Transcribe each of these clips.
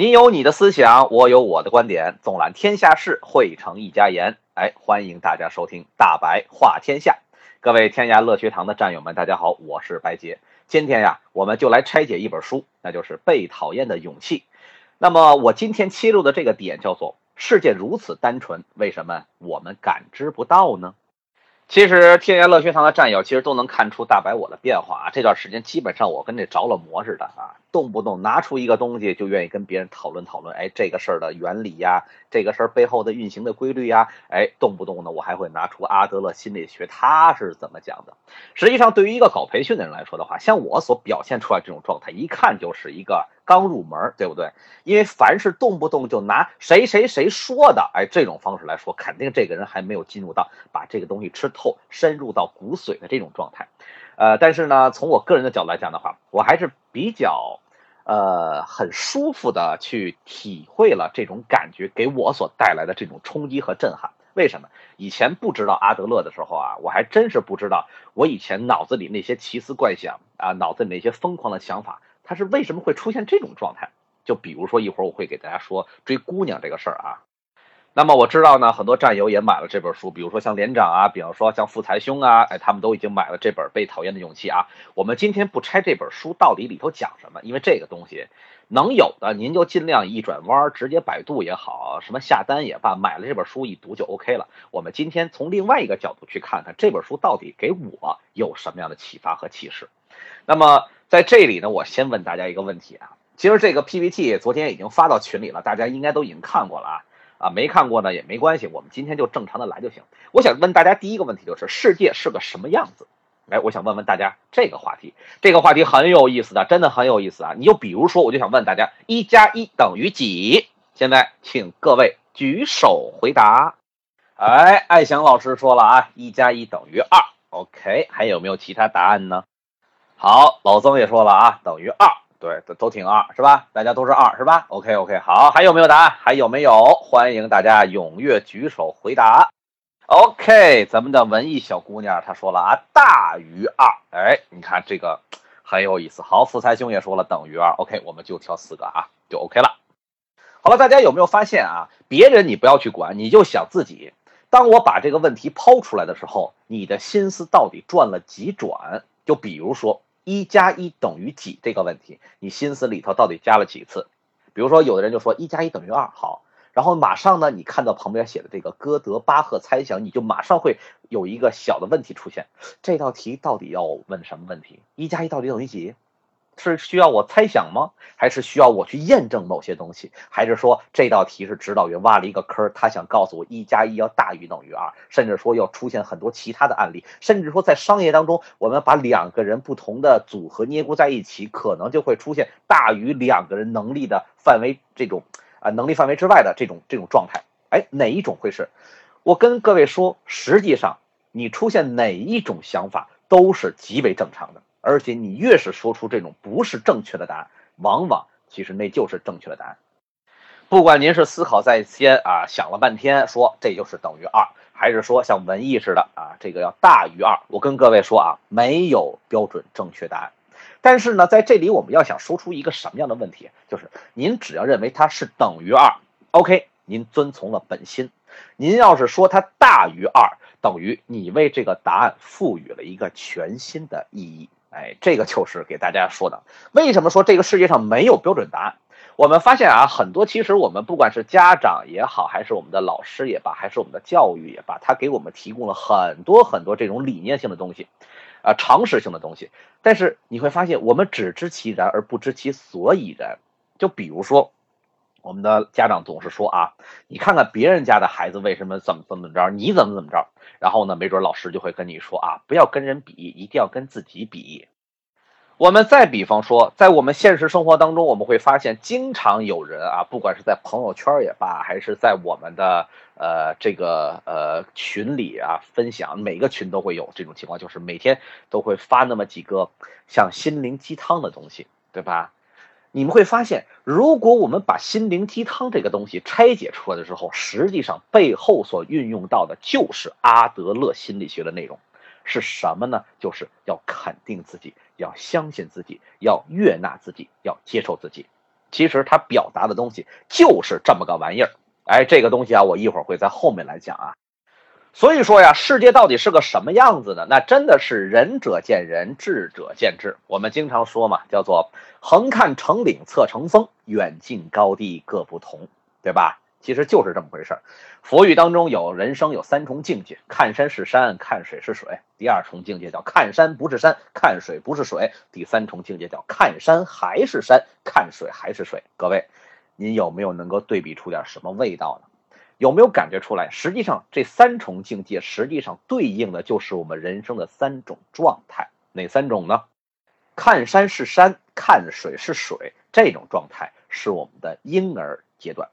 你有你的思想，我有我的观点，纵览天下事，汇成一家言。哎，欢迎大家收听大白话天下。各位天涯乐学堂的战友们，大家好，我是白杰。今天呀，我们就来拆解一本书，那就是《被讨厌的勇气》。那么我今天切入的这个点叫做：世界如此单纯，为什么我们感知不到呢？其实天涯乐学堂的战友其实都能看出大白我的变化啊。这段时间基本上我跟这着了魔似的啊，动不动拿出一个东西就愿意跟别人讨论讨论。哎，这个事儿的原理呀，这个事儿背后的运行的规律呀，哎，动不动呢我还会拿出阿德勒心理学他是怎么讲的。实际上，对于一个搞培训的人来说的话，像我所表现出来这种状态，一看就是一个。刚入门，对不对？因为凡是动不动就拿谁谁谁说的，哎，这种方式来说，肯定这个人还没有进入到把这个东西吃透、深入到骨髓的这种状态。呃，但是呢，从我个人的角度来讲的话，我还是比较，呃，很舒服的去体会了这种感觉给我所带来的这种冲击和震撼。为什么？以前不知道阿德勒的时候啊，我还真是不知道，我以前脑子里那些奇思怪想啊，脑子里那些疯狂的想法。他是为什么会出现这种状态？就比如说一会儿我会给大家说追姑娘这个事儿啊。那么我知道呢，很多战友也买了这本书，比如说像连长啊，比方说像富财兄啊，哎，他们都已经买了这本《被讨厌的勇气》啊。我们今天不拆这本书到底里头讲什么，因为这个东西能有的您就尽量一转弯，直接百度也好，什么下单也罢，买了这本书一读就 OK 了。我们今天从另外一个角度去看看这本书到底给我有什么样的启发和启示。那么。在这里呢，我先问大家一个问题啊。其实这个 PPT 昨天已经发到群里了，大家应该都已经看过了啊。啊，没看过呢也没关系，我们今天就正常的来就行。我想问大家第一个问题就是世界是个什么样子？哎，我想问问大家这个话题，这个话题很有意思的，真的很有意思啊。你就比如说，我就想问大家，一加一等于几？现在请各位举手回答。哎，爱翔老师说了啊，一加一等于二。OK，还有没有其他答案呢？好，老曾也说了啊，等于二，对，都都挺二，是吧？大家都是二，是吧？OK OK，好，还有没有答案？还有没有？欢迎大家踊跃举手回答。OK，咱们的文艺小姑娘她说了啊，大于二，哎，你看这个很有意思。好，福财兄也说了等于二，OK，我们就挑四个啊，就 OK 了。好了，大家有没有发现啊？别人你不要去管，你就想自己。当我把这个问题抛出来的时候，你的心思到底转了几转？就比如说。一加一等于几这个问题，你心思里头到底加了几次？比如说，有的人就说一加一等于二，好，然后马上呢，你看到旁边写的这个哥德巴赫猜想，你就马上会有一个小的问题出现：这道题到底要问什么问题？一加一到底等于几？是需要我猜想吗？还是需要我去验证某些东西？还是说这道题是指导员挖了一个坑，他想告诉我一加一要大于等于二，甚至说要出现很多其他的案例，甚至说在商业当中，我们把两个人不同的组合捏咕在一起，可能就会出现大于两个人能力的范围这种啊能力范围之外的这种这种状态。哎，哪一种会是？我跟各位说，实际上你出现哪一种想法都是极为正常的。而且你越是说出这种不是正确的答案，往往其实那就是正确的答案。不管您是思考在先啊，想了半天说这就是等于二，还是说像文艺似的啊，这个要大于二，我跟各位说啊，没有标准正确答案。但是呢，在这里我们要想说出一个什么样的问题，就是您只要认为它是等于二，OK，您遵从了本心。您要是说它大于二，等于你为这个答案赋予了一个全新的意义。哎，这个就是给大家说的。为什么说这个世界上没有标准答案？我们发现啊，很多其实我们不管是家长也好，还是我们的老师也罢，还是我们的教育也罢，他给我们提供了很多很多这种理念性的东西，啊，常识性的东西。但是你会发现，我们只知其然而不知其所以然。就比如说。我们的家长总是说啊，你看看别人家的孩子为什么怎么怎么着，你怎么怎么着，然后呢，没准老师就会跟你说啊，不要跟人比，一定要跟自己比。我们再比方说，在我们现实生活当中，我们会发现，经常有人啊，不管是在朋友圈也罢，还是在我们的呃这个呃群里啊分享，每个群都会有这种情况，就是每天都会发那么几个像心灵鸡汤的东西，对吧？你们会发现，如果我们把心灵鸡汤这个东西拆解出来的时候，实际上背后所运用到的就是阿德勒心理学的内容，是什么呢？就是要肯定自己，要相信自己，要悦纳自己，要接受自己。其实它表达的东西就是这么个玩意儿。哎，这个东西啊，我一会儿会在后面来讲啊。所以说呀，世界到底是个什么样子呢？那真的是仁者见仁，智者见智。我们经常说嘛，叫做横看成岭侧成峰，远近高低各不同，对吧？其实就是这么回事儿。佛语当中有人生有三重境界：看山是山，看水是水；第二重境界叫看山不是山，看水不是水；第三重境界叫看山还是山，看水还是水。各位，您有没有能够对比出点什么味道呢？有没有感觉出来？实际上，这三重境界实际上对应的就是我们人生的三种状态。哪三种呢？看山是山，看水是水，这种状态是我们的婴儿阶段。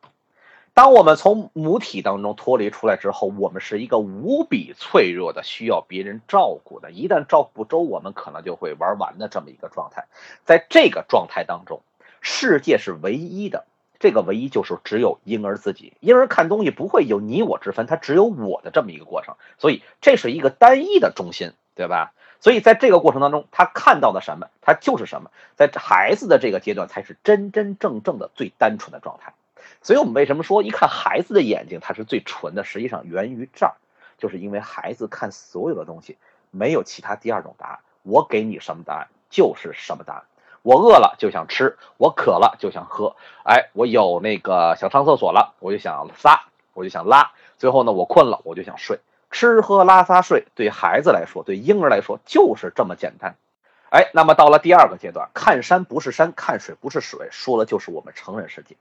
当我们从母体当中脱离出来之后，我们是一个无比脆弱的、需要别人照顾的。一旦照顾不周，我们可能就会玩完的这么一个状态。在这个状态当中，世界是唯一的。这个唯一就是只有婴儿自己，婴儿看东西不会有你我之分，他只有我的这么一个过程，所以这是一个单一的中心，对吧？所以在这个过程当中，他看到的什么，他就是什么。在孩子的这个阶段，才是真真正正的最单纯的状态。所以我们为什么说一看孩子的眼睛，它是最纯的？实际上源于这儿，就是因为孩子看所有的东西没有其他第二种答案，我给你什么答案就是什么答案。我饿了就想吃，我渴了就想喝，哎，我有那个想上厕所了，我就想撒，我就想拉，最后呢，我困了我就想睡，吃喝拉撒睡，对孩子来说，对婴儿来说就是这么简单，哎，那么到了第二个阶段，看山不是山，看水不是水，说的就是我们成人世界。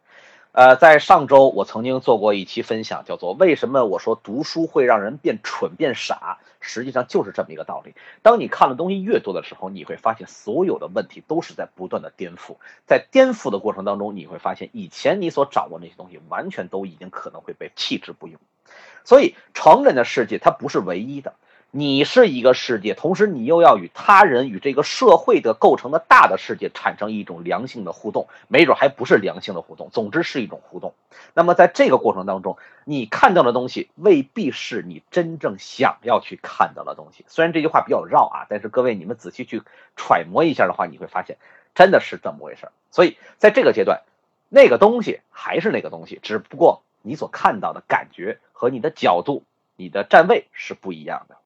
呃，在上周我曾经做过一期分享，叫做“为什么我说读书会让人变蠢变傻”，实际上就是这么一个道理。当你看的东西越多的时候，你会发现所有的问题都是在不断的颠覆，在颠覆的过程当中，你会发现以前你所掌握那些东西，完全都已经可能会被弃之不用。所以，成人的世界它不是唯一的。你是一个世界，同时你又要与他人、与这个社会的构成的大的世界产生一种良性的互动，没准还不是良性的互动，总之是一种互动。那么在这个过程当中，你看到的东西未必是你真正想要去看到的东西。虽然这句话比较绕啊，但是各位你们仔细去揣摩一下的话，你会发现真的是这么回事。所以在这个阶段，那个东西还是那个东西，只不过你所看到的感觉和你的角度、你的站位是不一样的。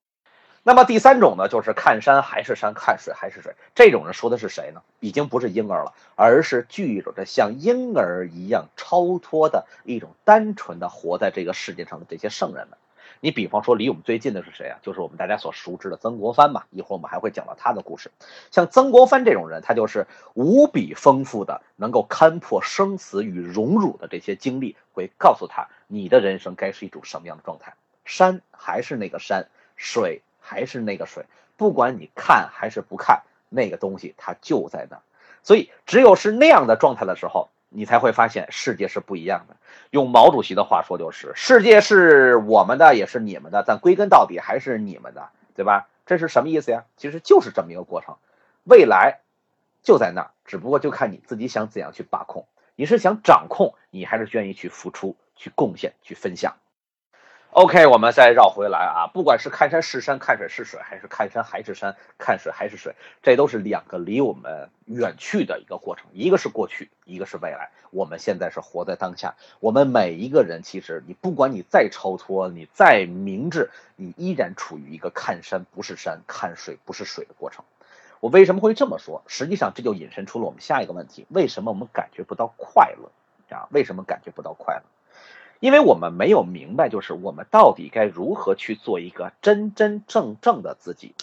那么第三种呢，就是看山还是山，看水还是水。这种人说的是谁呢？已经不是婴儿了，而是具有着像婴儿一样超脱的一种单纯的活在这个世界上的这些圣人们。你比方说，离我们最近的是谁啊？就是我们大家所熟知的曾国藩嘛。一会儿我们还会讲到他的故事。像曾国藩这种人，他就是无比丰富的，能够看破生死与荣辱的这些经历，会告诉他你的人生该是一种什么样的状态。山还是那个山，水。还是那个水，不管你看还是不看，那个东西它就在那儿。所以，只有是那样的状态的时候，你才会发现世界是不一样的。用毛主席的话说，就是世界是我们的，也是你们的，但归根到底还是你们的，对吧？这是什么意思呀？其实就是这么一个过程。未来就在那儿，只不过就看你自己想怎样去把控。你是想掌控，你还是愿意去付出、去贡献、去分享？OK，我们再绕回来啊，不管是看山是山，看水是水，还是看山还是山，看水还是水，这都是两个离我们远去的一个过程，一个是过去，一个是未来。我们现在是活在当下，我们每一个人，其实你不管你再超脱，你再明智，你依然处于一个看山不是山，看水不是水的过程。我为什么会这么说？实际上，这就引申出了我们下一个问题：为什么我们感觉不到快乐？啊，为什么感觉不到快乐？因为我们没有明白，就是我们到底该如何去做一个真真正正的自己。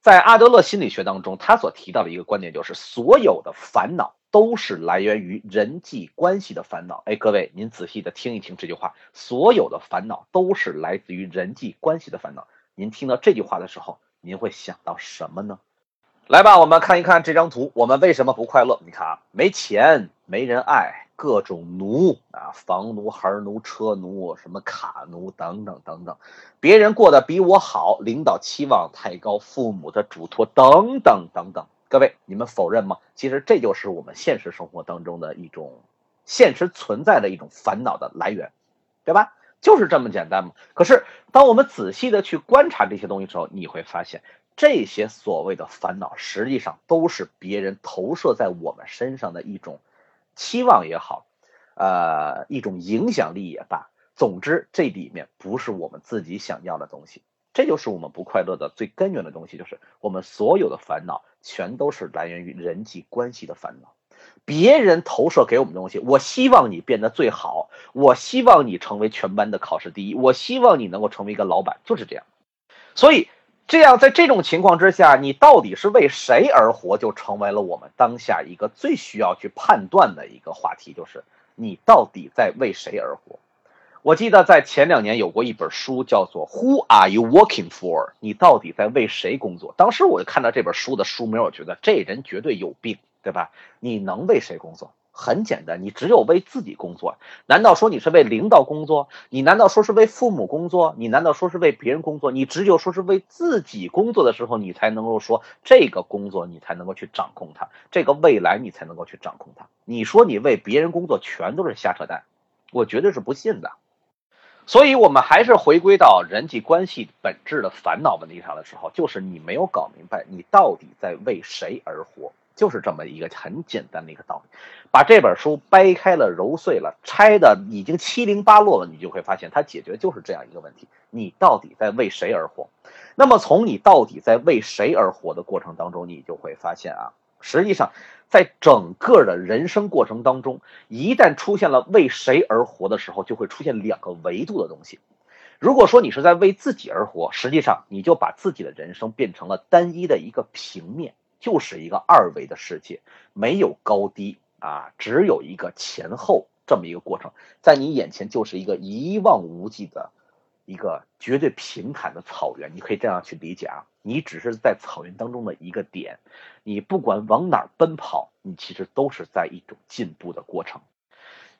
在阿德勒心理学当中，他所提到的一个观点就是，所有的烦恼都是来源于人际关系的烦恼。哎，各位，您仔细的听一听这句话，所有的烦恼都是来自于人际关系的烦恼。您听到这句话的时候，您会想到什么呢？来吧，我们看一看这张图，我们为什么不快乐？你看啊，没钱，没人爱。各种奴啊，房奴、孩奴、车奴、什么卡奴等等等等，别人过得比我好，领导期望太高，父母的嘱托等等等等。各位，你们否认吗？其实这就是我们现实生活当中的一种现实存在的一种烦恼的来源，对吧？就是这么简单嘛。可是，当我们仔细的去观察这些东西的时候，你会发现，这些所谓的烦恼，实际上都是别人投射在我们身上的一种。期望也好，呃，一种影响力也罢，总之这里面不是我们自己想要的东西，这就是我们不快乐的最根源的东西，就是我们所有的烦恼全都是来源于人际关系的烦恼。别人投射给我们的东西，我希望你变得最好，我希望你成为全班的考试第一，我希望你能够成为一个老板，就是这样。所以，这样在这种情况之下，你到底是为谁而活，就成为了我们当下一个最需要去判断的一个话题，就是你到底在为谁而活。我记得在前两年有过一本书，叫做《Who Are You Working For》，你到底在为谁工作？当时我就看到这本书的书名，我觉得这人绝对有病。对吧？你能为谁工作？很简单，你只有为自己工作。难道说你是为领导工作？你难道说是为父母工作？你难道说是为别人工作？你只有说是为自己工作的时候，你才能够说这个工作你才能够去掌控它，这个未来你才能够去掌控它。你说你为别人工作，全都是瞎扯淡，我绝对是不信的。所以，我们还是回归到人际关系本质的烦恼问题上的时候，就是你没有搞明白你到底在为谁而活。就是这么一个很简单的一个道理，把这本书掰开了揉碎了，拆的已经七零八落了，你就会发现它解决就是这样一个问题：你到底在为谁而活？那么从你到底在为谁而活的过程当中，你就会发现啊，实际上在整个的人生过程当中，一旦出现了为谁而活的时候，就会出现两个维度的东西。如果说你是在为自己而活，实际上你就把自己的人生变成了单一的一个平面。就是一个二维的世界，没有高低啊，只有一个前后这么一个过程，在你眼前就是一个一望无际的一个绝对平坦的草原，你可以这样去理解啊，你只是在草原当中的一个点，你不管往哪儿奔跑，你其实都是在一种进步的过程。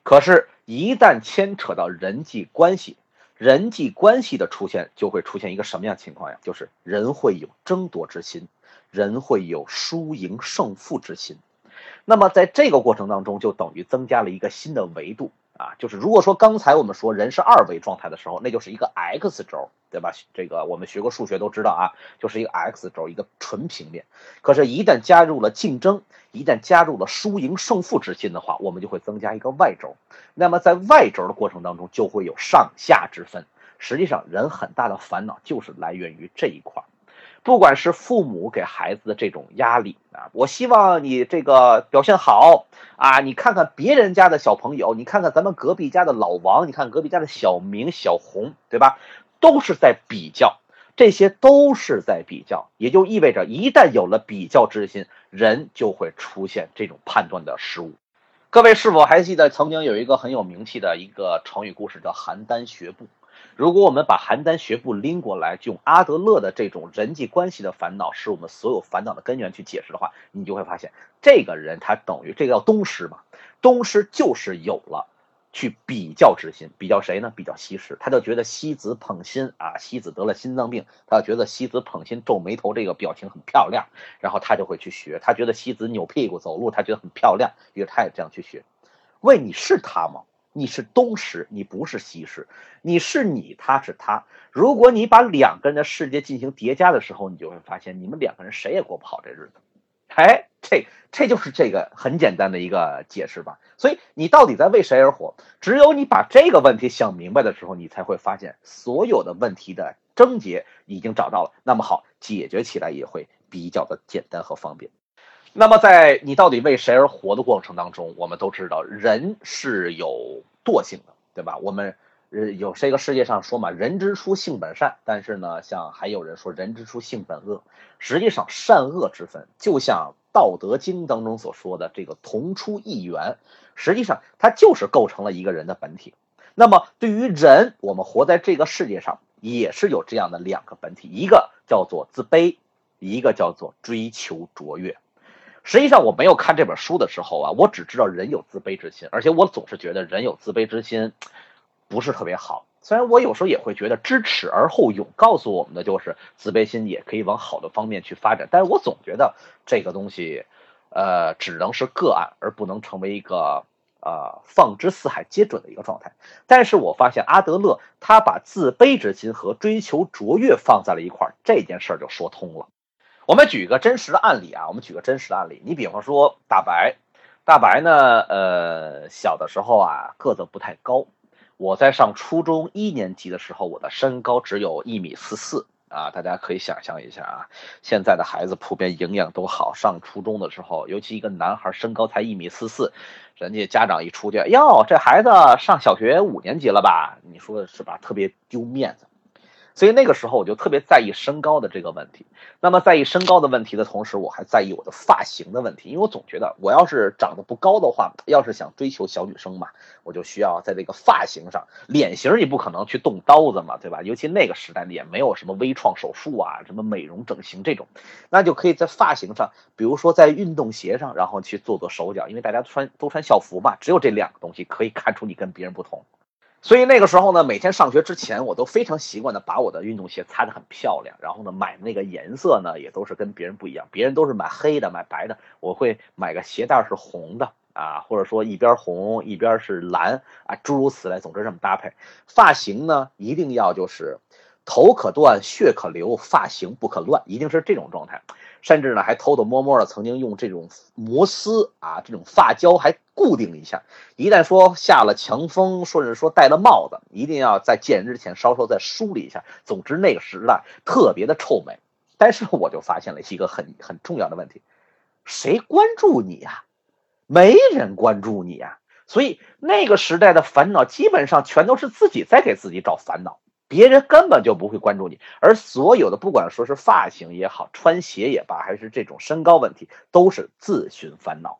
可是，一旦牵扯到人际关系，人际关系的出现，就会出现一个什么样情况呀？就是人会有争夺之心。人会有输赢胜负之心，那么在这个过程当中，就等于增加了一个新的维度啊，就是如果说刚才我们说人是二维状态的时候，那就是一个 x 轴，对吧？这个我们学过数学都知道啊，就是一个 x 轴，一个纯平面。可是，一旦加入了竞争，一旦加入了输赢胜负之心的话，我们就会增加一个 y 轴。那么在 y 轴的过程当中，就会有上下之分。实际上，人很大的烦恼就是来源于这一块。不管是父母给孩子的这种压力啊，我希望你这个表现好啊，你看看别人家的小朋友，你看看咱们隔壁家的老王，你看隔壁家的小明、小红，对吧？都是在比较，这些都是在比较，也就意味着一旦有了比较之心，人就会出现这种判断的失误。各位是否还记得曾经有一个很有名气的一个成语故事，叫邯郸学步？如果我们把邯郸学步拎过来，用阿德勒的这种人际关系的烦恼是我们所有烦恼的根源去解释的话，你就会发现，这个人他等于这个叫东施嘛，东施就是有了去比较之心，比较谁呢？比较西施，他就觉得西子捧心啊，西子得了心脏病，他就觉得西子捧心皱眉头这个表情很漂亮，然后他就会去学，他觉得西子扭屁股走路，他觉得很漂亮，于是他也这样去学。问你是他吗？你是东施，你不是西施，你是你，他是他。如果你把两个人的世界进行叠加的时候，你就会发现，你们两个人谁也过不好这日子。哎，这这就是这个很简单的一个解释吧。所以你到底在为谁而活？只有你把这个问题想明白的时候，你才会发现所有的问题的症结已经找到了。那么好，解决起来也会比较的简单和方便。那么，在你到底为谁而活的过程当中，我们都知道人是有惰性的，对吧？我们呃有这个世界上说嘛，人之初性本善，但是呢，像还有人说人之初性本恶。实际上，善恶之分，就像《道德经》当中所说的这个同出一源，实际上它就是构成了一个人的本体。那么，对于人，我们活在这个世界上，也是有这样的两个本体，一个叫做自卑，一个叫做追求卓越。实际上，我没有看这本书的时候啊，我只知道人有自卑之心，而且我总是觉得人有自卑之心不是特别好。虽然我有时候也会觉得知耻而后勇告诉我们的就是自卑心也可以往好的方面去发展，但是我总觉得这个东西，呃，只能是个案，而不能成为一个呃放之四海皆准的一个状态。但是我发现阿德勒他把自卑之心和追求卓越放在了一块儿，这件事儿就说通了。我们举个真实的案例啊，我们举个真实的案例。你比方说大白，大白呢，呃，小的时候啊，个子不太高。我在上初中一年级的时候，我的身高只有一米四四啊。大家可以想象一下啊，现在的孩子普遍营养都好，上初中的时候，尤其一个男孩身高才一米四四，人家家长一出去，哟，这孩子上小学五年级了吧？你说是吧？特别丢面子。所以那个时候我就特别在意身高的这个问题。那么在意身高的问题的同时，我还在意我的发型的问题，因为我总觉得我要是长得不高的话，要是想追求小女生嘛，我就需要在这个发型上，脸型你不可能去动刀子嘛，对吧？尤其那个时代也没有什么微创手术啊，什么美容整形这种，那就可以在发型上，比如说在运动鞋上，然后去做做手脚，因为大家穿都穿校服嘛，只有这两个东西可以看出你跟别人不同。所以那个时候呢，每天上学之前，我都非常习惯的把我的运动鞋擦得很漂亮，然后呢，买的那个颜色呢，也都是跟别人不一样。别人都是买黑的、买白的，我会买个鞋带是红的啊，或者说一边红一边是蓝啊，诸如此类。总之这么搭配。发型呢，一定要就是头可断，血可流，发型不可乱，一定是这种状态。甚至呢，还偷偷摸摸的曾经用这种摩丝啊，这种发胶还固定一下。一旦说下了强风，或者说戴了帽子，一定要在见人之前稍稍再梳理一下。总之那个时代特别的臭美。但是我就发现了一个很很重要的问题：谁关注你呀？没人关注你呀。所以那个时代的烦恼基本上全都是自己在给自己找烦恼。别人根本就不会关注你，而所有的不管说是发型也好，穿鞋也罢，还是这种身高问题，都是自寻烦恼。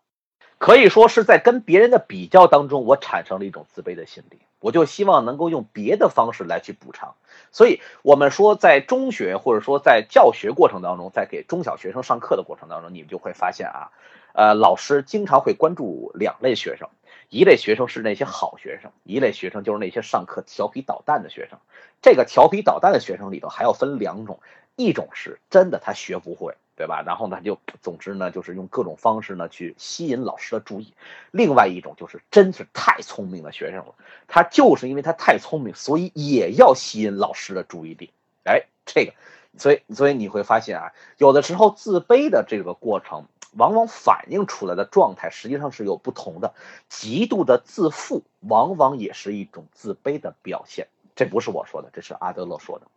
可以说是在跟别人的比较当中，我产生了一种自卑的心理。我就希望能够用别的方式来去补偿。所以，我们说在中学或者说在教学过程当中，在给中小学生上课的过程当中，你们就会发现啊，呃，老师经常会关注两类学生。一类学生是那些好学生，一类学生就是那些上课调皮捣蛋的学生。这个调皮捣蛋的学生里头还要分两种，一种是真的他学不会，对吧？然后呢就总之呢就是用各种方式呢去吸引老师的注意。另外一种就是真是太聪明的学生了，他就是因为他太聪明，所以也要吸引老师的注意力。哎，这个，所以所以你会发现啊，有的时候自卑的这个过程。往往反映出来的状态实际上是有不同的，极度的自负往往也是一种自卑的表现。这不是我说的，这是阿德勒说的。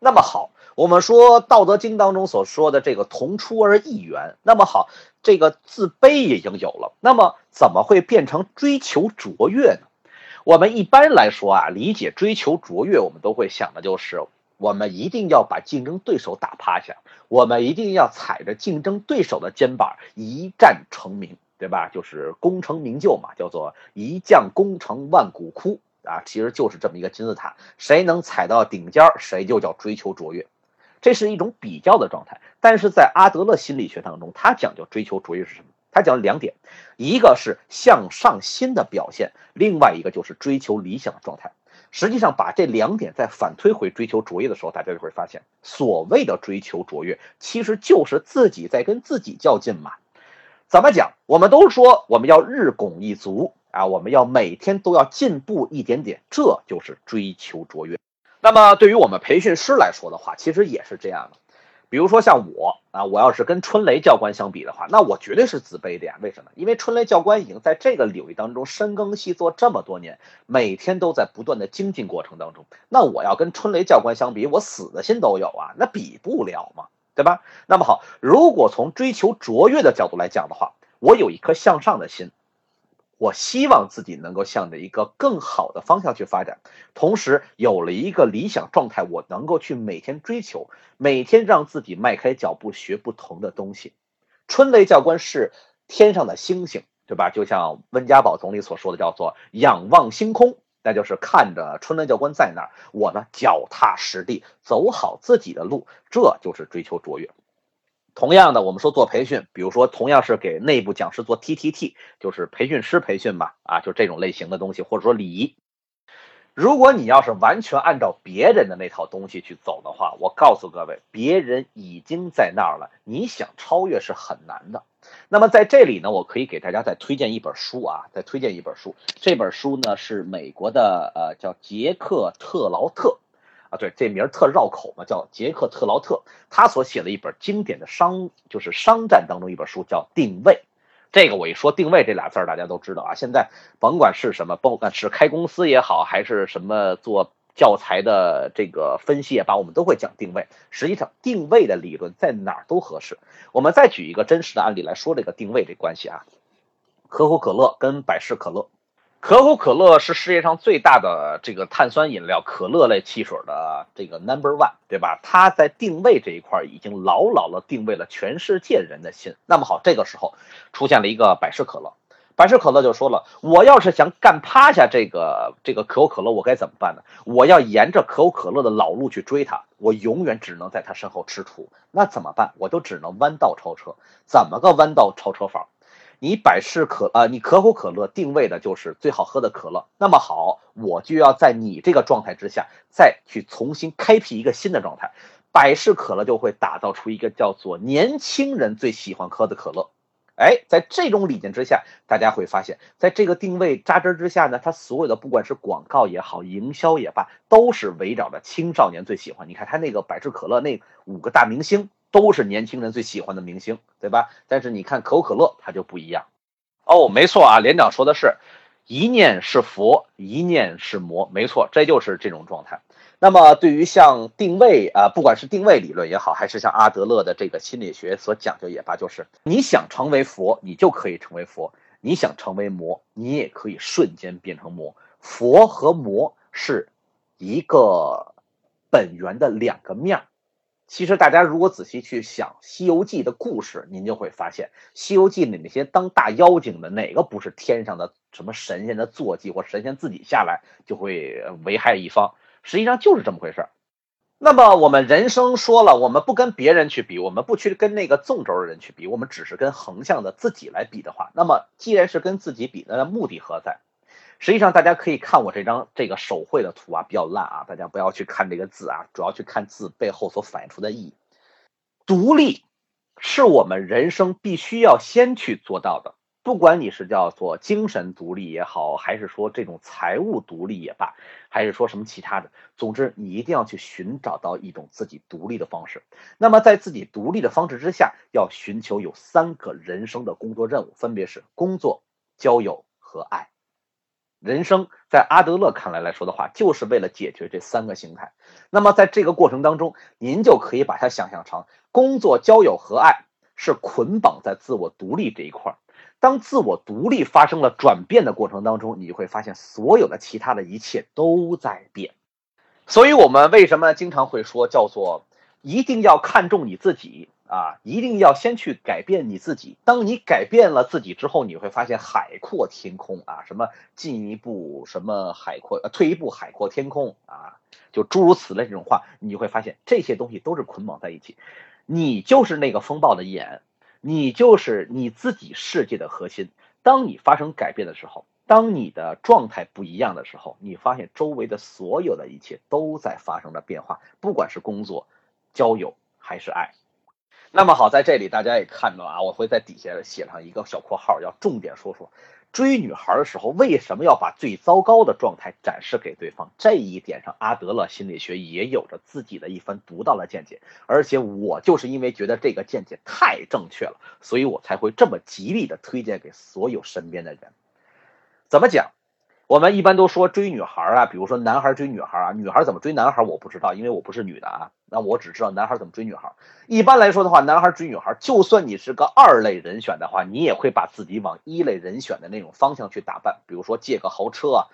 那么好，我们说《道德经》当中所说的这个同出而异源。那么好，这个自卑已经有了，那么怎么会变成追求卓越呢？我们一般来说啊，理解追求卓越，我们都会想的就是。我们一定要把竞争对手打趴下，我们一定要踩着竞争对手的肩膀一战成名，对吧？就是功成名就嘛，叫做一将功成万骨枯啊，其实就是这么一个金字塔，谁能踩到顶尖儿，谁就叫追求卓越，这是一种比较的状态。但是在阿德勒心理学当中，他讲究追求卓越是什么？他讲两点，一个是向上心的表现，另外一个就是追求理想的状态。实际上，把这两点再反推回追求卓越的时候，大家就会发现，所谓的追求卓越，其实就是自己在跟自己较劲嘛。怎么讲？我们都说我们要日拱一卒啊，我们要每天都要进步一点点，这就是追求卓越。那么，对于我们培训师来说的话，其实也是这样的。比如说像我啊，我要是跟春雷教官相比的话，那我绝对是自卑的呀。为什么？因为春雷教官已经在这个领域当中深耕细作这么多年，每天都在不断的精进过程当中。那我要跟春雷教官相比，我死的心都有啊，那比不了嘛，对吧？那么好，如果从追求卓越的角度来讲的话，我有一颗向上的心。我希望自己能够向着一个更好的方向去发展，同时有了一个理想状态，我能够去每天追求，每天让自己迈开脚步学不同的东西。春雷教官是天上的星星，对吧？就像温家宝总理所说的，叫做仰望星空，那就是看着春雷教官在那儿，我呢脚踏实地走好自己的路，这就是追求卓越。同样的，我们说做培训，比如说同样是给内部讲师做 T T T，就是培训师培训嘛，啊，就这种类型的东西，或者说礼仪。如果你要是完全按照别人的那套东西去走的话，我告诉各位，别人已经在那儿了，你想超越是很难的。那么在这里呢，我可以给大家再推荐一本书啊，再推荐一本书。这本书呢是美国的呃叫杰克特劳特。啊，对，这名儿特绕口嘛，叫杰克特劳特，他所写的一本经典的商，就是商战当中一本书，叫《定位》。这个我一说定位这俩字儿，大家都知道啊。现在甭管是什么，甭管是开公司也好，还是什么做教材的这个分析也罢，我们都会讲定位。实际上，定位的理论在哪儿都合适。我们再举一个真实的案例来说这个定位这关系啊。可口可乐跟百事可乐。可口可乐是世界上最大的这个碳酸饮料，可乐类汽水的这个 number one，对吧？它在定位这一块已经牢牢的定位了全世界人的心。那么好，这个时候出现了一个百事可乐，百事可乐就说了：“我要是想干趴下这个这个可口可乐，我该怎么办呢？我要沿着可口可乐的老路去追它，我永远只能在它身后吃土。那怎么办？我就只能弯道超车。怎么个弯道超车法？”你百事可呃，你可口可乐定位的就是最好喝的可乐。那么好，我就要在你这个状态之下，再去重新开辟一个新的状态。百事可乐就会打造出一个叫做年轻人最喜欢喝的可乐。哎，在这种理念之下，大家会发现，在这个定位扎针之下呢，它所有的不管是广告也好，营销也罢，都是围绕着青少年最喜欢。你看它那个百事可乐那五个大明星。都是年轻人最喜欢的明星，对吧？但是你看可口可乐，它就不一样。哦，没错啊，连长说的是，一念是佛，一念是魔，没错，这就是这种状态。那么对于像定位啊，不管是定位理论也好，还是像阿德勒的这个心理学所讲究也罢，就是你想成为佛，你就可以成为佛；你想成为魔，你也可以瞬间变成魔。佛和魔是一个本源的两个面儿。其实大家如果仔细去想《西游记》的故事，您就会发现，《西游记》里那些当大妖精的，哪个不是天上的什么神仙的坐骑，或神仙自己下来就会危害一方？实际上就是这么回事儿。那么我们人生说了，我们不跟别人去比，我们不去跟那个纵轴的人去比，我们只是跟横向的自己来比的话，那么既然是跟自己比，那目的何在？实际上，大家可以看我这张这个手绘的图啊，比较烂啊，大家不要去看这个字啊，主要去看字背后所反映出的意义。独立是我们人生必须要先去做到的，不管你是叫做精神独立也好，还是说这种财务独立也罢，还是说什么其他的，总之你一定要去寻找到一种自己独立的方式。那么在自己独立的方式之下，要寻求有三个人生的工作任务，分别是工作、交友和爱。人生在阿德勒看来来说的话，就是为了解决这三个形态。那么在这个过程当中，您就可以把它想象成工作、交友和爱是捆绑在自我独立这一块儿。当自我独立发生了转变的过程当中，你就会发现所有的其他的一切都在变。所以我们为什么经常会说叫做一定要看重你自己？啊，一定要先去改变你自己。当你改变了自己之后，你会发现海阔天空啊！什么进一步什么海阔，呃，退一步海阔天空啊！就诸如此类这种话，你就会发现这些东西都是捆绑在一起。你就是那个风暴的眼，你就是你自己世界的核心。当你发生改变的时候，当你的状态不一样的时候，你发现周围的所有的一切都在发生着变化，不管是工作、交友还是爱。那么好，在这里大家也看到啊，我会在底下写上一个小括号，要重点说说追女孩的时候为什么要把最糟糕的状态展示给对方。这一点上，阿德勒心理学也有着自己的一番独到的见解。而且我就是因为觉得这个见解太正确了，所以我才会这么极力的推荐给所有身边的人。怎么讲？我们一般都说追女孩啊，比如说男孩追女孩啊，女孩怎么追男孩我不知道，因为我不是女的啊。那我只知道男孩怎么追女孩。一般来说的话，男孩追女孩，就算你是个二类人选的话，你也会把自己往一类人选的那种方向去打扮。比如说借个豪车啊，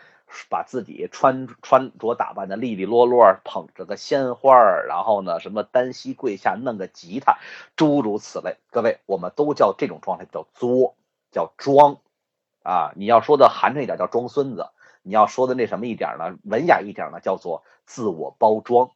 把自己穿穿着打扮的利利落落，捧着个鲜花儿，然后呢，什么单膝跪下弄个吉他，诸如此类。各位，我们都叫这种状态叫作，叫装。啊，你要说的寒碜一点叫装孙子，你要说的那什么一点呢，文雅一点呢，叫做自我包装。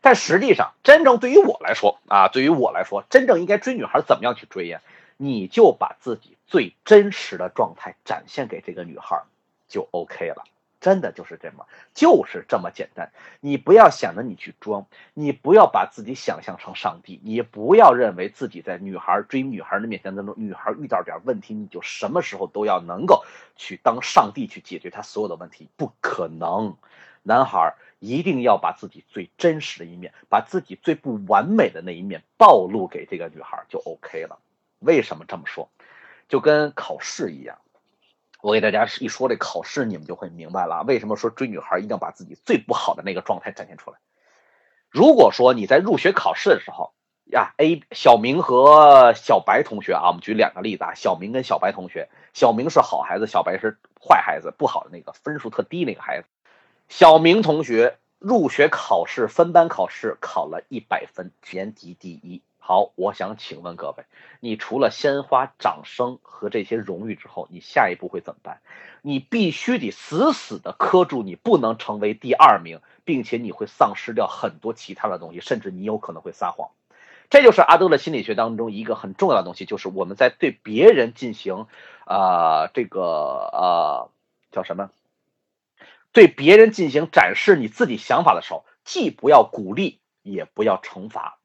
但实际上，真正对于我来说啊，对于我来说，真正应该追女孩怎么样去追呀？你就把自己最真实的状态展现给这个女孩，就 OK 了。真的就是这么，就是这么简单。你不要想着你去装，你不要把自己想象成上帝，你不要认为自己在女孩追女孩的面前当中，女孩遇到点问题，你就什么时候都要能够去当上帝去解决她所有的问题，不可能。男孩一定要把自己最真实的一面，把自己最不完美的那一面暴露给这个女孩，就 OK 了。为什么这么说？就跟考试一样。我给大家一说这考试，你们就会明白了，为什么说追女孩一定要把自己最不好的那个状态展现出来。如果说你在入学考试的时候呀，A 小明和小白同学啊，我们举两个例子啊，小明跟小白同学，小明是好孩子，小白是坏孩子，不好的那个分数特低那个孩子。小明同学入学考试分班考试考了一百分，年级第一。好，我想请问各位，你除了鲜花、掌声和这些荣誉之后，你下一步会怎么办？你必须得死死的磕住，你不能成为第二名，并且你会丧失掉很多其他的东西，甚至你有可能会撒谎。这就是阿德勒心理学当中一个很重要的东西，就是我们在对别人进行，呃，这个呃叫什么？对别人进行展示你自己想法的时候，既不要鼓励，也不要惩罚。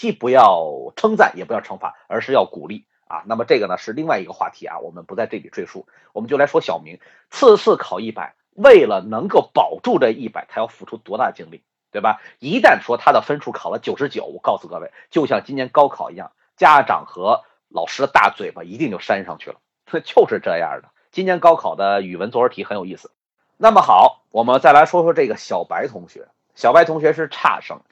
既不要称赞，也不要惩罚，而是要鼓励啊。那么这个呢是另外一个话题啊，我们不在这里赘述，我们就来说小明次次考一百，为了能够保住这一百，他要付出多大精力，对吧？一旦说他的分数考了九十九，我告诉各位，就像今年高考一样，家长和老师的大嘴巴一定就扇上去了，就是这样的。今年高考的语文作文题很有意思。那么好，我们再来说说这个小白同学，小白同学是差生。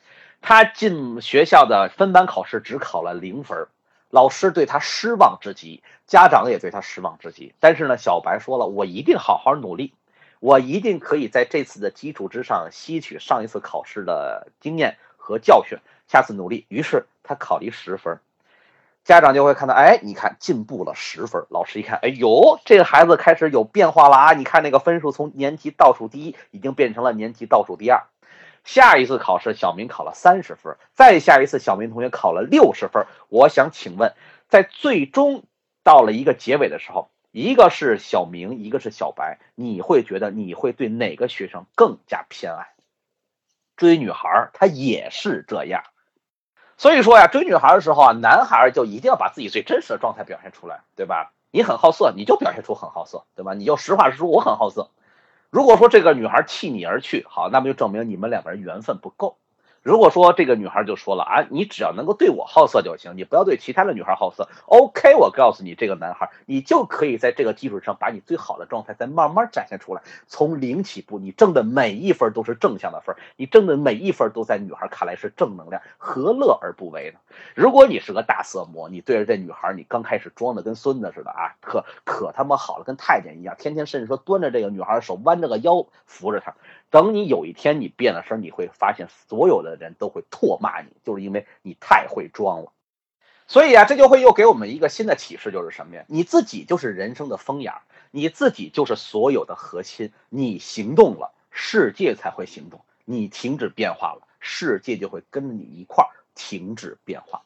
他进学校的分班考试只考了零分，老师对他失望之极，家长也对他失望之极。但是呢，小白说了，我一定好好努力，我一定可以在这次的基础之上吸取上一次考试的经验和教训，下次努力。于是他考了一十分，家长就会看到，哎，你看进步了十分。老师一看，哎呦，这个孩子开始有变化了啊！你看那个分数从年级倒数第一，已经变成了年级倒数第二。下一次考试，小明考了三十分，再下一次，小明同学考了六十分。我想请问，在最终到了一个结尾的时候，一个是小明，一个是小白，你会觉得你会对哪个学生更加偏爱？追女孩他也是这样，所以说呀，追女孩的时候啊，男孩就一定要把自己最真实的状态表现出来，对吧？你很好色，你就表现出很好色，对吧？你就实话实说，我很好色。如果说这个女孩弃你而去，好，那么就证明你们两个人缘分不够。如果说这个女孩就说了啊，你只要能够对我好色就行，你不要对其他的女孩好色。OK，我告诉你，这个男孩，你就可以在这个基础上把你最好的状态再慢慢展现出来。从零起步，你挣的每一分都是正向的分，你挣的每一分都在女孩看来是正能量，何乐而不为呢？如果你是个大色魔，你对着这女孩，你刚开始装的跟孙子似的啊，可可他妈好了，跟太监一样，天天甚至说端着这个女孩的手，弯着个腰扶着她。等你有一天你变了身，你会发现所有的人都会唾骂你，就是因为你太会装了。所以啊，这就会又给我们一个新的启示，就是什么呀？你自己就是人生的风眼，你自己就是所有的核心。你行动了，世界才会行动；你停止变化了，世界就会跟着你一块儿停止变化。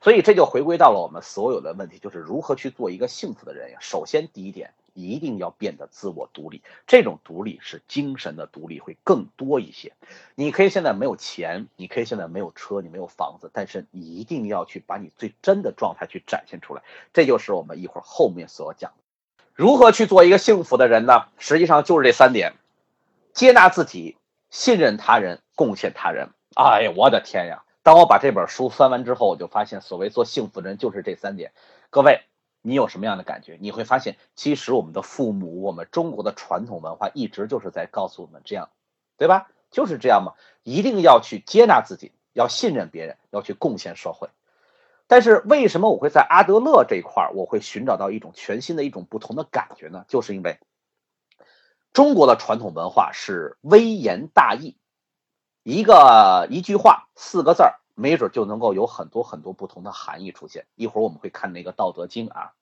所以这就回归到了我们所有的问题，就是如何去做一个幸福的人呀？首先，第一点。一定要变得自我独立，这种独立是精神的独立，会更多一些。你可以现在没有钱，你可以现在没有车，你没有房子，但是你一定要去把你最真的状态去展现出来。这就是我们一会儿后面所讲的，如何去做一个幸福的人呢？实际上就是这三点：接纳自己、信任他人、贡献他人。哎呀，我的天呀！当我把这本书翻完之后，我就发现，所谓做幸福的人就是这三点。各位。你有什么样的感觉？你会发现，其实我们的父母，我们中国的传统文化一直就是在告诉我们这样，对吧？就是这样嘛，一定要去接纳自己，要信任别人，要去贡献社会。但是为什么我会在阿德勒这一块儿，我会寻找到一种全新的一种不同的感觉呢？就是因为中国的传统文化是微言大义，一个一句话，四个字儿。没准就能够有很多很多不同的含义出现。一会儿我们会看那个《道德经》啊。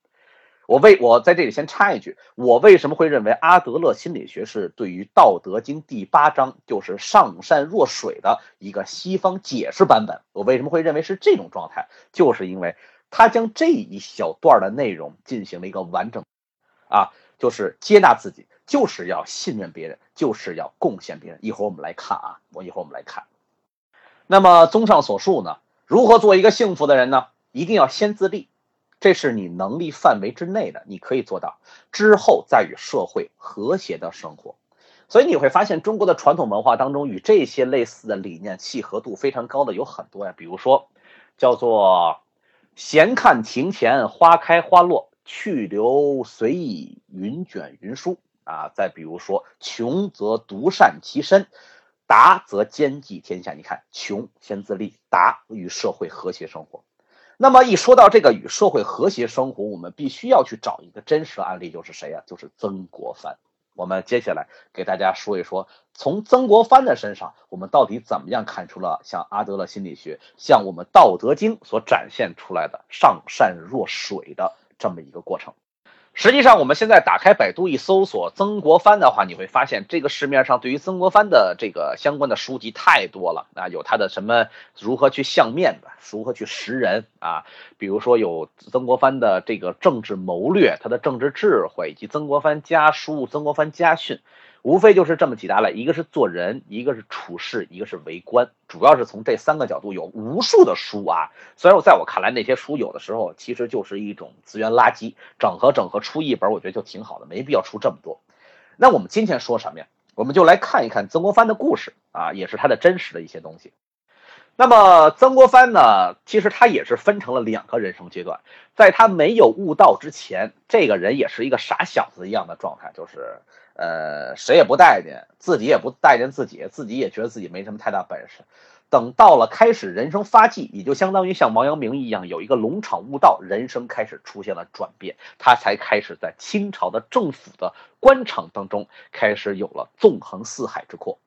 我为我在这里先插一句，我为什么会认为阿德勒心理学是对于《道德经》第八章就是上善若水的一个西方解释版本？我为什么会认为是这种状态？就是因为他将这一小段的内容进行了一个完整，啊，就是接纳自己，就是要信任别人，就是要贡献别人。一会儿我们来看啊，我一会儿我们来看。那么，综上所述呢，如何做一个幸福的人呢？一定要先自立，这是你能力范围之内的，你可以做到。之后再与社会和谐的生活。所以你会发现，中国的传统文化当中，与这些类似的理念契合度非常高的有很多呀。比如说，叫做“闲看庭前花开花落，去留随意，云卷云舒啊。再比如说，穷则独善其身，达则兼济天下。你看，穷先自立，达与社会和谐生活。那么一说到这个与社会和谐生活，我们必须要去找一个真实的案例，就是谁呀？就是曾国藩。我们接下来给大家说一说，从曾国藩的身上，我们到底怎么样看出了像阿德勒心理学、像我们《道德经》所展现出来的上善若水的这么一个过程。实际上，我们现在打开百度一搜索曾国藩的话，你会发现这个市面上对于曾国藩的这个相关的书籍太多了啊，有他的什么如何去相面的，如何去识人啊，比如说有曾国藩的这个政治谋略，他的政治智慧，以及曾国藩家书、曾国藩家训。无非就是这么几大类，一个是做人，一个是处事，一个是为官，主要是从这三个角度有无数的书啊。虽然我在我看来那些书有的时候其实就是一种资源垃圾，整合整合出一本，我觉得就挺好的，没必要出这么多。那我们今天说什么呀？我们就来看一看曾国藩的故事啊，也是他的真实的一些东西。那么曾国藩呢，其实他也是分成了两个人生阶段，在他没有悟道之前，这个人也是一个傻小子一样的状态，就是。呃，谁也不待见，自己也不待见自己，自己也觉得自己没什么太大本事。等到了开始人生发迹，也就相当于像王阳明一样有一个龙场悟道，人生开始出现了转变，他才开始在清朝的政府的官场当中开始有了纵横四海之阔。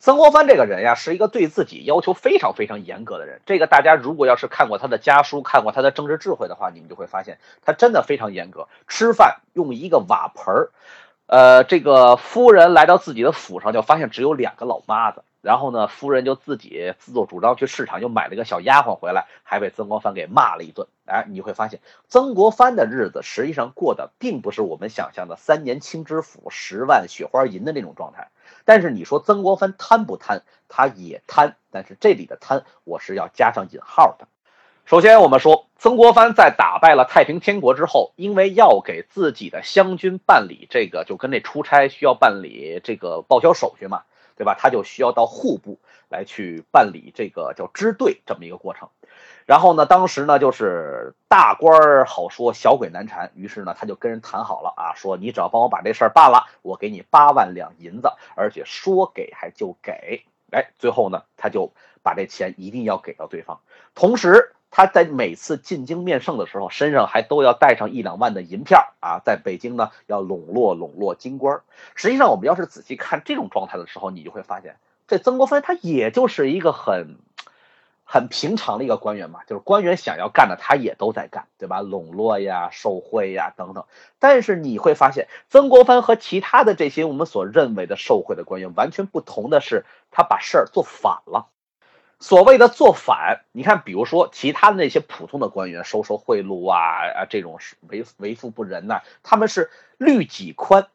曾国藩这个人呀，是一个对自己要求非常非常严格的人。这个大家如果要是看过他的家书，看过他的政治智慧的话，你们就会发现他真的非常严格。吃饭用一个瓦盆儿。呃，这个夫人来到自己的府上，就发现只有两个老妈子。然后呢，夫人就自己自作主张去市场，又买了个小丫鬟回来，还被曾国藩给骂了一顿。哎，你会发现，曾国藩的日子实际上过的并不是我们想象的三年清知府、十万雪花银的那种状态。但是你说曾国藩贪不贪？他也贪，但是这里的贪，我是要加上引号的。首先，我们说曾国藩在打败了太平天国之后，因为要给自己的湘军办理这个，就跟那出差需要办理这个报销手续嘛，对吧？他就需要到户部来去办理这个叫支队这么一个过程。然后呢，当时呢就是大官儿好说，小鬼难缠，于是呢他就跟人谈好了啊，说你只要帮我把这事儿办了，我给你八万两银子，而且说给还就给。哎，最后呢他就把这钱一定要给到对方，同时。他在每次进京面圣的时候，身上还都要带上一两万的银票啊，在北京呢要笼络笼络京官。实际上，我们要是仔细看这种状态的时候，你就会发现，这曾国藩他也就是一个很很平常的一个官员嘛，就是官员想要干的，他也都在干，对吧？笼络呀、受贿呀等等。但是你会发现，曾国藩和其他的这些我们所认为的受贿的官员完全不同的是，他把事儿做反了。所谓的做反，你看，比如说其他的那些普通的官员收受贿赂啊啊，这种是为为富不仁呐，他们是律己宽，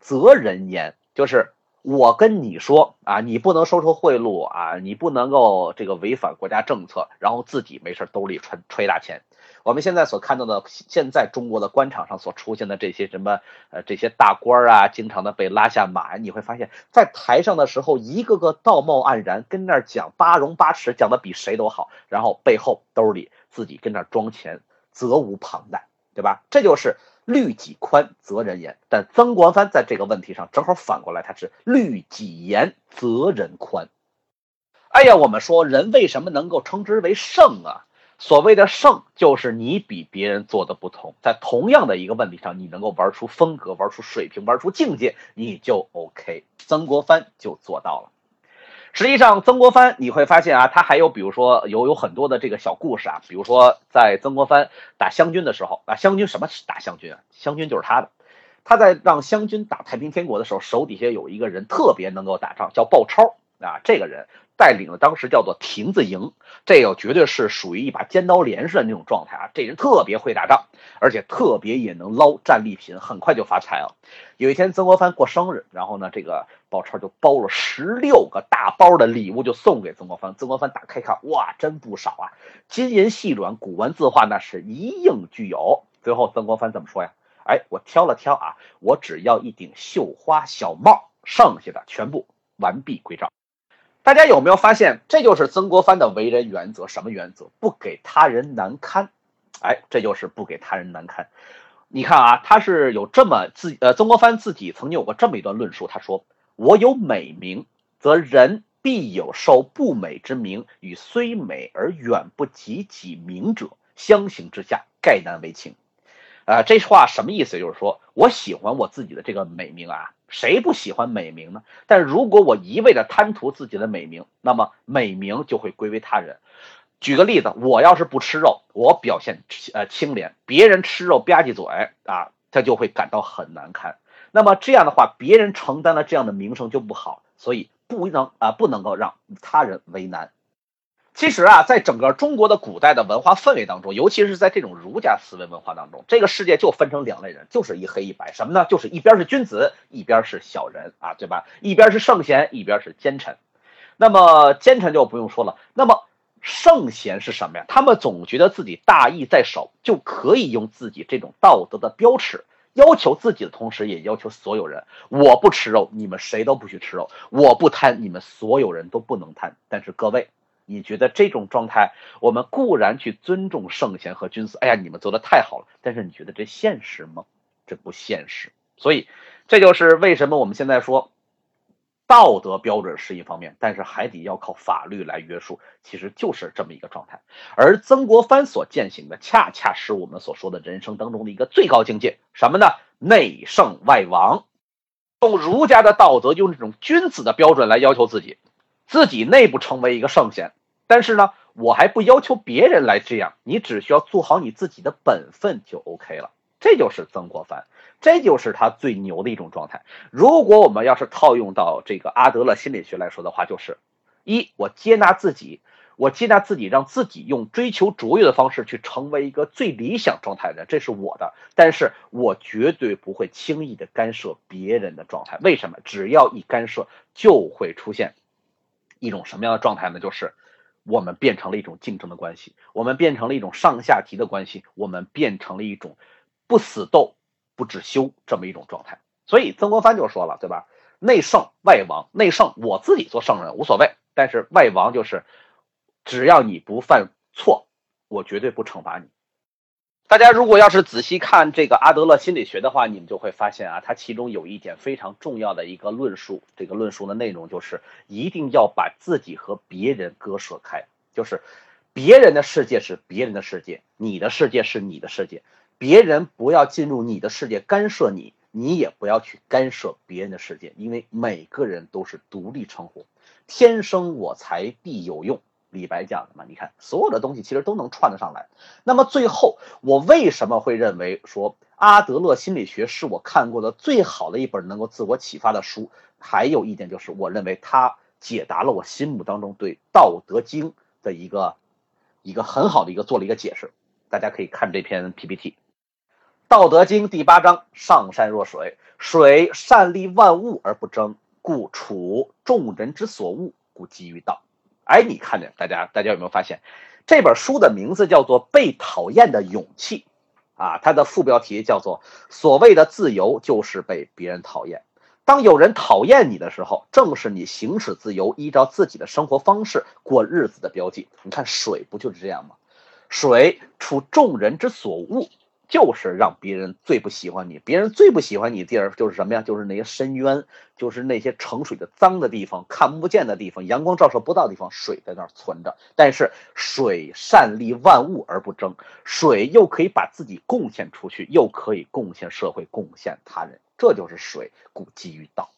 责人严，就是我跟你说啊，你不能收受贿赂啊，你不能够这个违反国家政策，然后自己没事兜里揣揣大钱。我们现在所看到的，现在中国的官场上所出现的这些什么，呃，这些大官啊，经常的被拉下马，你会发现在台上的时候，一个个道貌岸然，跟那儿讲八荣八耻，讲的比谁都好，然后背后兜里自己跟那儿装钱，责无旁贷，对吧？这就是律己宽，责人严。但曾国藩在这个问题上正好反过来，他是律己严，责人宽。哎呀，我们说人为什么能够称之为圣啊？所谓的胜，就是你比别人做的不同，在同样的一个问题上，你能够玩出风格、玩出水平、玩出境界，你就 OK。曾国藩就做到了。实际上，曾国藩你会发现啊，他还有比如说有有很多的这个小故事啊，比如说在曾国藩打湘军的时候啊，湘军什么是打湘军啊？湘军就是他的。他在让湘军打太平天国的时候，手底下有一个人特别能够打仗，叫鲍超啊，这个人。带领了当时叫做亭子营，这个绝对是属于一把尖刀连式的那种状态啊！这人特别会打仗，而且特别也能捞战利品，很快就发财了。有一天曾国藩过生日，然后呢，这个宝钏就包了十六个大包的礼物，就送给曾国藩。曾国藩打开看，哇，真不少啊！金银细软、古玩字画，那是一应俱有。最后曾国藩怎么说呀？哎，我挑了挑啊，我只要一顶绣花小帽，剩下的全部完璧归赵。大家有没有发现，这就是曾国藩的为人原则？什么原则？不给他人难堪。哎，这就是不给他人难堪。你看啊，他是有这么自呃，曾国藩自己曾经有过这么一段论述，他说：“我有美名，则人必有受不美之名，与虽美而远不及己名者，相形之下，概难为情。”呃，这话什么意思？就是说我喜欢我自己的这个美名啊，谁不喜欢美名呢？但如果我一味的贪图自己的美名，那么美名就会归为他人。举个例子，我要是不吃肉，我表现呃清廉，别人吃肉吧唧嘴啊，他就会感到很难堪。那么这样的话，别人承担了这样的名声就不好，所以不能啊不能够让他人为难。其实啊，在整个中国的古代的文化氛围当中，尤其是在这种儒家思维文化当中，这个世界就分成两类人，就是一黑一白。什么呢？就是一边是君子，一边是小人啊，对吧？一边是圣贤，一边是奸臣。那么奸臣就不用说了。那么圣贤是什么呀？他们总觉得自己大义在手，就可以用自己这种道德的标尺要求自己的同时，也要求所有人：我不吃肉，你们谁都不许吃肉；我不贪，你们所有人都不能贪。但是各位。你觉得这种状态，我们固然去尊重圣贤和君子，哎呀，你们做的太好了。但是你觉得这现实吗？这不现实。所以，这就是为什么我们现在说，道德标准是一方面，但是还得要靠法律来约束，其实就是这么一个状态。而曾国藩所践行的，恰恰是我们所说的人生当中的一个最高境界，什么呢？内圣外王，用儒家的道德，用这种君子的标准来要求自己。自己内部成为一个圣贤，但是呢，我还不要求别人来这样，你只需要做好你自己的本分就 OK 了。这就是曾国藩，这就是他最牛的一种状态。如果我们要是套用到这个阿德勒心理学来说的话，就是一，我接纳自己，我接纳自己，让自己用追求卓越的方式去成为一个最理想状态的人，这是我的。但是我绝对不会轻易的干涉别人的状态。为什么？只要一干涉，就会出现。一种什么样的状态呢？就是我们变成了一种竞争的关系，我们变成了一种上下级的关系，我们变成了一种不死斗不止休这么一种状态。所以曾国藩就说了，对吧？内圣外王，内圣我自己做圣人无所谓，但是外王就是只要你不犯错，我绝对不惩罚你。大家如果要是仔细看这个阿德勒心理学的话，你们就会发现啊，它其中有一点非常重要的一个论述，这个论述的内容就是一定要把自己和别人割舍开，就是别人的世界是别人的世界，你的世界是你的世界，别人不要进入你的世界干涉你，你也不要去干涉别人的世界，因为每个人都是独立成活，天生我材必有用。李白讲的嘛，你看所有的东西其实都能串得上来。那么最后，我为什么会认为说阿德勒心理学是我看过的最好的一本能够自我启发的书？还有一点就是，我认为它解答了我心目当中对《道德经》的一个一个很好的一个做了一个解释。大家可以看这篇 PPT，《道德经》第八章：上善若水，水善利万物而不争，故处众人之所恶，故几于道。哎，你看见大家，大家有没有发现，这本书的名字叫做《被讨厌的勇气》，啊，它的副标题叫做“所谓的自由就是被别人讨厌”。当有人讨厌你的时候，正是你行使自由、依照自己的生活方式过日子的标记。你看水不就是这样吗？水处众人之所恶。就是让别人最不喜欢你，别人最不喜欢你地儿就是什么呀？就是那些深渊，就是那些盛水的脏的地方，看不见的地方，阳光照射不到的地方，水在那儿存着。但是水善利万物而不争，水又可以把自己贡献出去，又可以贡献社会，贡献他人，这就是水，故几于道。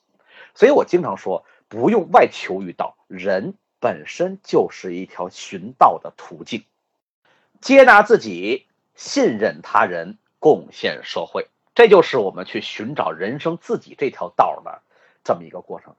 所以我经常说，不用外求于道，人本身就是一条寻道的途径，接纳自己。信任他人，贡献社会，这就是我们去寻找人生自己这条道的这么一个过程。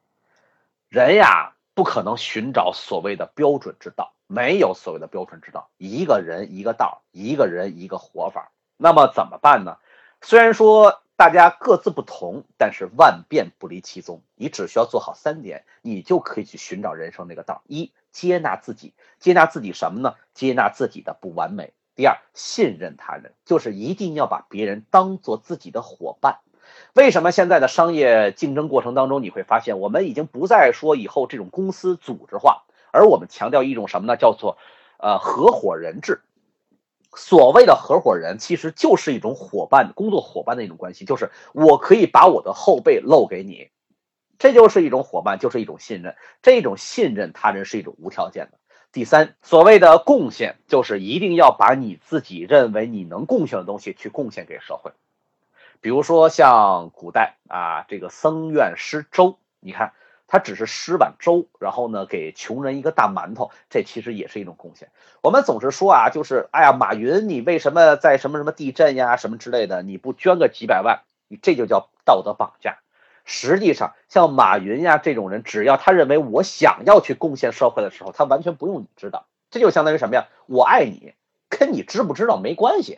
人呀，不可能寻找所谓的标准之道，没有所谓的标准之道。一个人一个道，一个人一个活法。那么怎么办呢？虽然说大家各自不同，但是万变不离其宗。你只需要做好三点，你就可以去寻找人生那个道。一，接纳自己，接纳自己什么呢？接纳自己的不完美。第二，信任他人，就是一定要把别人当做自己的伙伴。为什么现在的商业竞争过程当中，你会发现我们已经不再说以后这种公司组织化，而我们强调一种什么呢？叫做呃合伙人制。所谓的合伙人其实就是一种伙伴、工作伙伴的一种关系，就是我可以把我的后背露给你，这就是一种伙伴，就是一种信任。这种信任他人是一种无条件的。第三，所谓的贡献，就是一定要把你自己认为你能贡献的东西去贡献给社会。比如说像古代啊，这个僧院施粥，你看。他只是施碗粥，然后呢，给穷人一个大馒头，这其实也是一种贡献。我们总是说啊，就是哎呀，马云，你为什么在什么什么地震呀，什么之类的，你不捐个几百万？你这就叫道德绑架。实际上，像马云呀这种人，只要他认为我想要去贡献社会的时候，他完全不用你知道。这就相当于什么呀？我爱你，跟你知不知道没关系。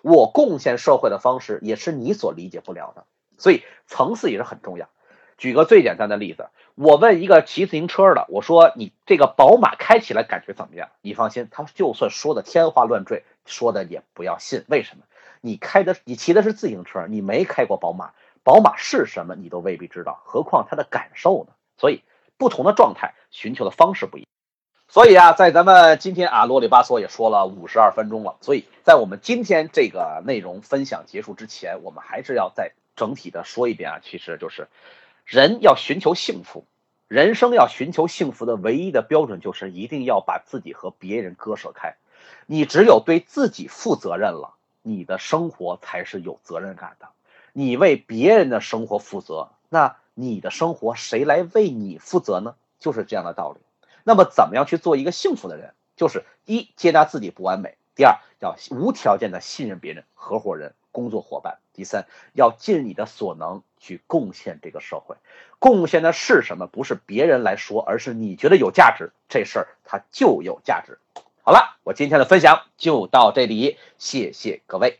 我贡献社会的方式也是你所理解不了的，所以层次也是很重要。举个最简单的例子。我问一个骑自行车的，我说你这个宝马开起来感觉怎么样？你放心，他就算说的天花乱坠，说的也不要信。为什么？你开的你骑的是自行车，你没开过宝马，宝马是什么你都未必知道，何况它的感受呢？所以不同的状态寻求的方式不一样。所以啊，在咱们今天啊啰里吧嗦也说了五十二分钟了，所以在我们今天这个内容分享结束之前，我们还是要再整体的说一遍啊，其实就是。人要寻求幸福，人生要寻求幸福的唯一的标准就是一定要把自己和别人割舍开。你只有对自己负责任了，你的生活才是有责任感的。你为别人的生活负责，那你的生活谁来为你负责呢？就是这样的道理。那么，怎么样去做一个幸福的人？就是一接纳自己不完美，第二要无条件的信任别人，合伙人。工作伙伴，第三，要尽你的所能去贡献这个社会。贡献的是什么？不是别人来说，而是你觉得有价值，这事儿它就有价值。好了，我今天的分享就到这里，谢谢各位。